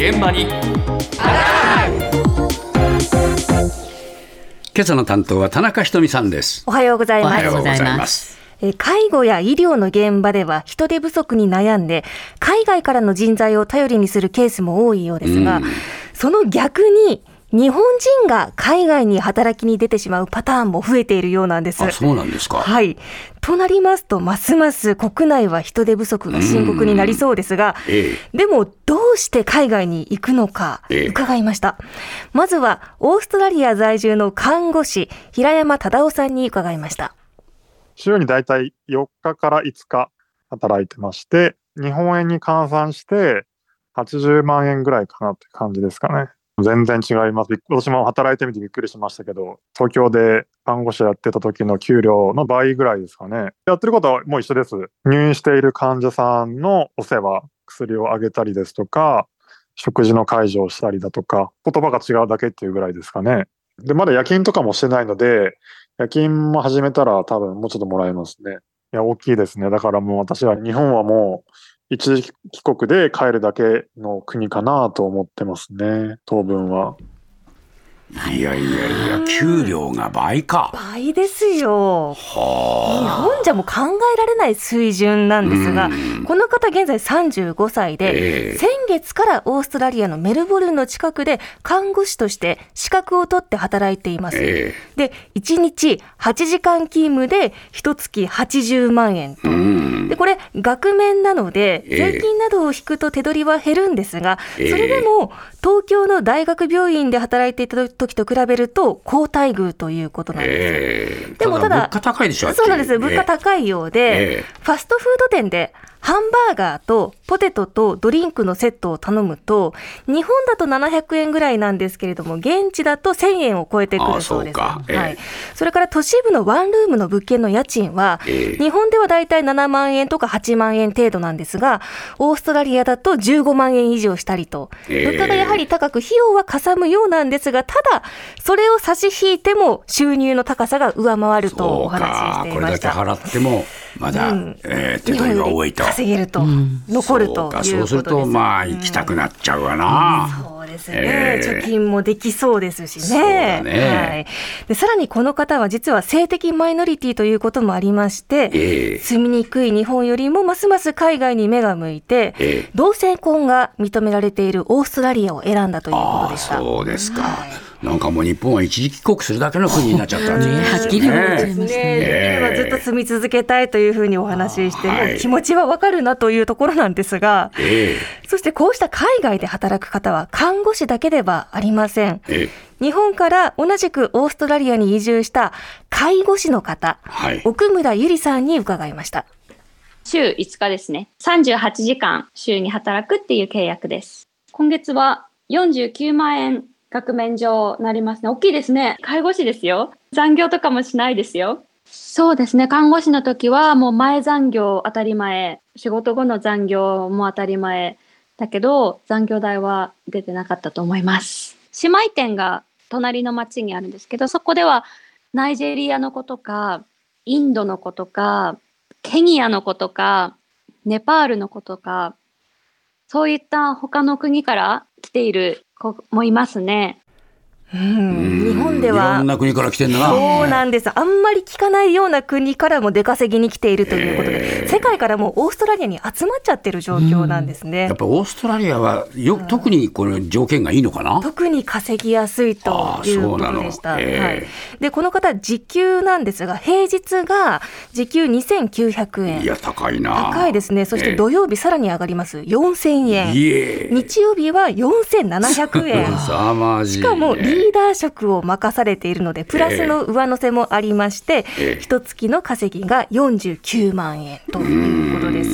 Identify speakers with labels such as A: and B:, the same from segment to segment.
A: 現場に
B: 今朝の担当は田中ひとみさんです。
C: おはようございます。
B: おはようございます。
C: えー介護や医療の現場では人手不足に悩んで、海外からの人材を頼りにするケースも多いようですが、その逆に、日本人が海外に働きに出てしまうパターンも増えているようなんです。
B: あ、そうなんですか。
C: はい。となりますと、ますます国内は人手不足が深刻になりそうですが、
B: え
C: でもどうして海外に行くのか
B: ええ
C: 伺いました。まずは、オーストラリア在住の看護師、平山忠夫さんに伺いました。
D: 週にだいたい4日から5日働いてまして、日本円に換算して80万円ぐらいかなって感じですかね。全然違います。私も働いてみてびっくりしましたけど、東京で看護師やってた時の給料の倍ぐらいですかね。やってることはもう一緒です。入院している患者さんのお世話、薬をあげたりですとか、食事の介助をしたりだとか、言葉が違うだけっていうぐらいですかね。で、まだ夜勤とかもしてないので、夜勤も始めたら多分もうちょっともらえますね。いや、大きいですね。だからもう私は日本はもう一時帰国で帰るだけの国かなと思ってますね。当分は。
B: いやいやいや、給料が倍か。
C: 倍ですよ。日
B: は
C: 本じゃもう考えられない水準なんですが、この方現在35歳で、
B: ええ
C: 先月からオーストラリアのメルボルンの近くで看護師として資格を取って働いています。
B: え
C: で、1日8時間勤務で1月80万円と。で、これ、額面なので、
B: ええ
C: 税金などを引くと手取りは減るんですが、そ
B: ええ
C: れでも、東京の大学病院で働いていた時と比べると、高待遇ということなんです。
B: ええ
C: でもただ
B: 物価高いでしょ
C: そうなんです。物価
B: え
C: 高いようで、
B: ええ
C: ファストフード店でハンバーガーとポテトとドリンクのセットを頼むと、日本だと700円ぐらいなんですけれども、現地だと1000円を超えてくるそうです。
B: あそええ
C: はい。それから都市部のワンルームの物件の家賃は、
B: ええ
C: 日本ではだいたい7万円とか8万円程度なんですが、オーストラリアだと15万円以上したりと、
B: ええ
C: 物価がやはり高く費用はかさむようなんですが、ただ、それを差し引いても収入の高さが上回るとお話し
B: か
C: してい
B: これだけ
C: ました。
B: 払ってもまだ、
C: うん。
B: えー手取りが多いと。
C: 稼げると、残るという
B: そうか
C: こと。
B: そうするとまあ行きたくなっちゃうわな、
C: そうですね、
B: ええ
C: 貯金もできそうですしね。
B: ね。
C: はい、でさらにこの方は実は性的マイノリティということもありまして、
B: ええ。
C: 住みにくい日本よりもますます海外に目が向いて、
B: ええ。
C: 同性婚が認められているオーストラリアを選んだということでした。
B: そうですか、なんかもう日本は一時帰国するだけの国になっちゃったんですね
E: ねはっきり言われちゃいま
C: ね、
E: した
C: で
B: ええ
C: きればずっと住み続けたいというふうにお話しして、
B: はい
C: 気持ちはわかるなというところなんですが、
B: え
C: そしてこうした海外で働く方は看護師だけではありません。
B: ええ
C: 日本から同じくオーストラリアに移住した介護士の方、
B: はい
C: 奥村ゆりさんに伺いました。
F: 週5日ですね。38時間週に働くっていう契約です。今月は49万円額面上なりますね。大きいですね。介護士ですよ。残業とかもしないですよ。そうですね。看護師の時はもう前残業当たり前。仕事後の残業も当たり前。だけど残業代は出てなかったと思います。姉妹店が隣の町にあるんですけど、そこではナイジェリアの子とか、インドの子とか、ケニアの子とか、ネパールの子とか、そういった他の国から来ている子もいますね。
C: うん、日本で
B: いろ
C: は
B: んな国から来てんだな。
C: そうなんです。あんまり聞かないような国からも出稼ぎに来ているということで、世界からもオーストラリアに集まっちゃってる状況なんですね。
B: やっぱオーストラリアはよ特にこの条件がいいのかな、
C: 特に稼ぎやすいというこ
B: そうなの。
C: とでした。
B: ええ。
C: はい、でこの方時給なんですが平日が時給2900円。
B: いや高いな。
C: 高いですね。そして
B: ええ。
C: 土曜日さらに上がります。4000円。日曜日は4700円。しかも臨ーダー職を任されているので、プラスの上乗せもありまして、
B: ええ。
C: 一月の稼ぎが49万円ということです。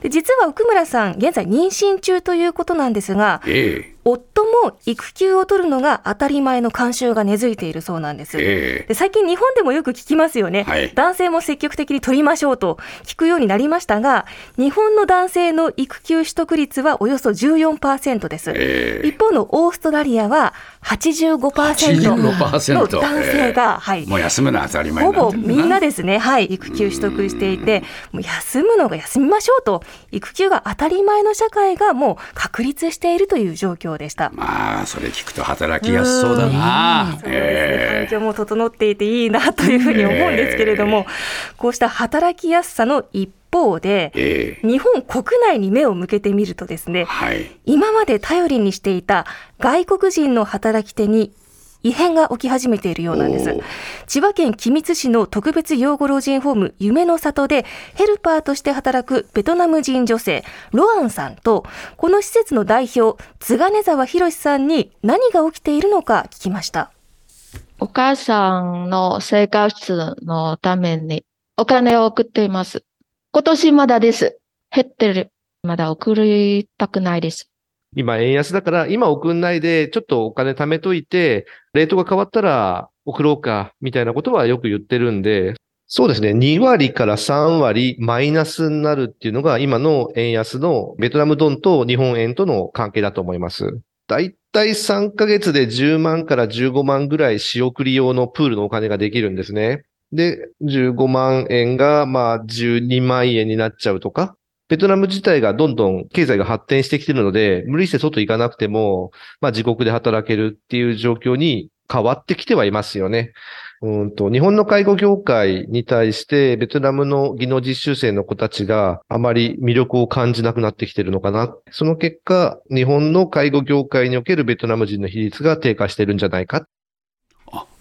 C: で実は奥村さん、現在妊娠中ということなんですが、
B: ええ
C: 夫も育休を取るのが当たり前の慣習が根付いているそうなんです。
B: ええ。
C: で最近日本でもよく聞きますよね、
B: はい。
C: 男性も積極的に取りましょうと聞くようになりましたが日本の男性の育休取得率はおよそ14%です、
B: ええ。
C: 一方のオーストラリアは85%
B: 85%
C: の男性が、はい。
B: もう休むのは当たり前
C: ほぼみんなですね、はい、育休取得していて、もう休むのが休みましょうと、育休が当たり前の社会がもう確立しているという状況でした。
B: まあそれ聞くと働きやすそうだな。
C: そうですね
B: え
C: 環境も整っていていいなというふうに思うんですけれども、こうした働きやすさの一方で
B: え、ええ
C: 日本国内に目を向けてみるとですね、
B: はい。
C: 今まで頼りにしていた外国人の働き手に異変が起き始めているようなんです。千葉県君津市の特別養護老人ホーム夢の里でヘルパーとして働くベトナム人女性ロアンさんとこの施設の代表津金沢博さんに何が起きているのか聞きました。
A: お母さんの生活のためにお金を送っています。今年まだです。減ってる。まだ送りたくないです。
E: 今円安だから、今送んないで、ちょっとお金貯めといて、レートが変わったら送ろうか、みたいなことはよく言ってるんで、そうですね、2割から3割マイナスになるっていうのが今の円安のベトナムドンと日本円との関係だと思います。だいたい3ヶ月で10万から15万ぐらい仕送り用のプールのお金ができるんですね。で、15万円がまあ12万円になっちゃうとか、ベトナム自体がどんどん経済が発展してきてるので、無理して外行かなくても、まあ自国で働けるっていう状況に変わってきてはいますよね。うんと、日本の介護業界に対して、ベトナムの技能実習生の子たちがあまり魅力を感じなくなってきてるのかな。その結果、日本の介護業界におけるベトナム人の比率が低下してるんじゃないか。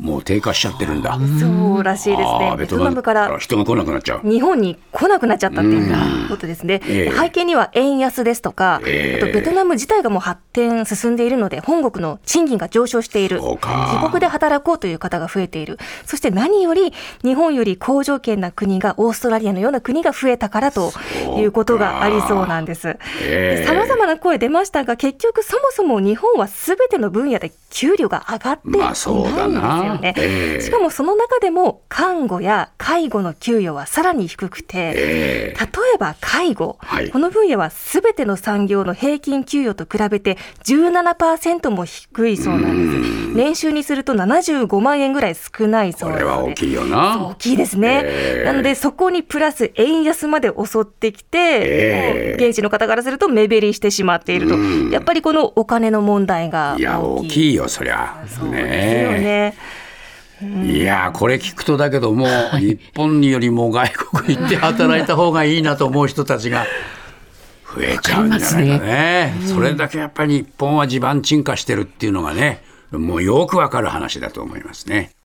B: あもう低下しちゃってるんだ。
C: そうらしいです
B: あ
C: ね。ベト
B: ナム
C: から
B: 人が来なくなっちゃう。
C: 日本に来なくなっちゃったっていうことですね。
B: ええ
C: 背景には円安ですとか、
B: ええ
C: あとベトナム自体がもう発展進んでいるので、本国の賃金が上昇している。自国で働こうという方が増えている。そして何より日本より好条件な国がオーストラリアのような国が増えたからということがありそうなんです。
B: ええ
C: さまざまな声出ましたが、結局そもそも日本はすべての分野で給料が上がっていないん
B: まあ
C: です
B: そうだ
C: よ
B: な
C: ね。
B: ええ
C: しかもその中でも看護や介護の給与はさらに低くて、
B: ええ
C: 例えば介護、
B: はい
C: この分野はすべての産業の平均給与と比べて17%も低いそうなんです。年収にすると75万円ぐらい少ないそうで。
B: これは大きいよな
C: 大。きいですね、
B: ええ
C: なのでそこにプラス円安まで襲ってきて、現地の方からすると目減りしてしまっていると、
B: うん
C: やっぱりこのお金の問題が
B: いや、
C: 大きい。
B: 大きいよ、そりゃ。
C: そうですよね。
B: いや、これ聞くとだけども、日本よりも外国行って働いた方がいいなと思う人たちが増えちゃうんじゃないかね。それだけやっぱり日本は地盤沈下してるっていうのがね、もうよくわかる話だと思いますね。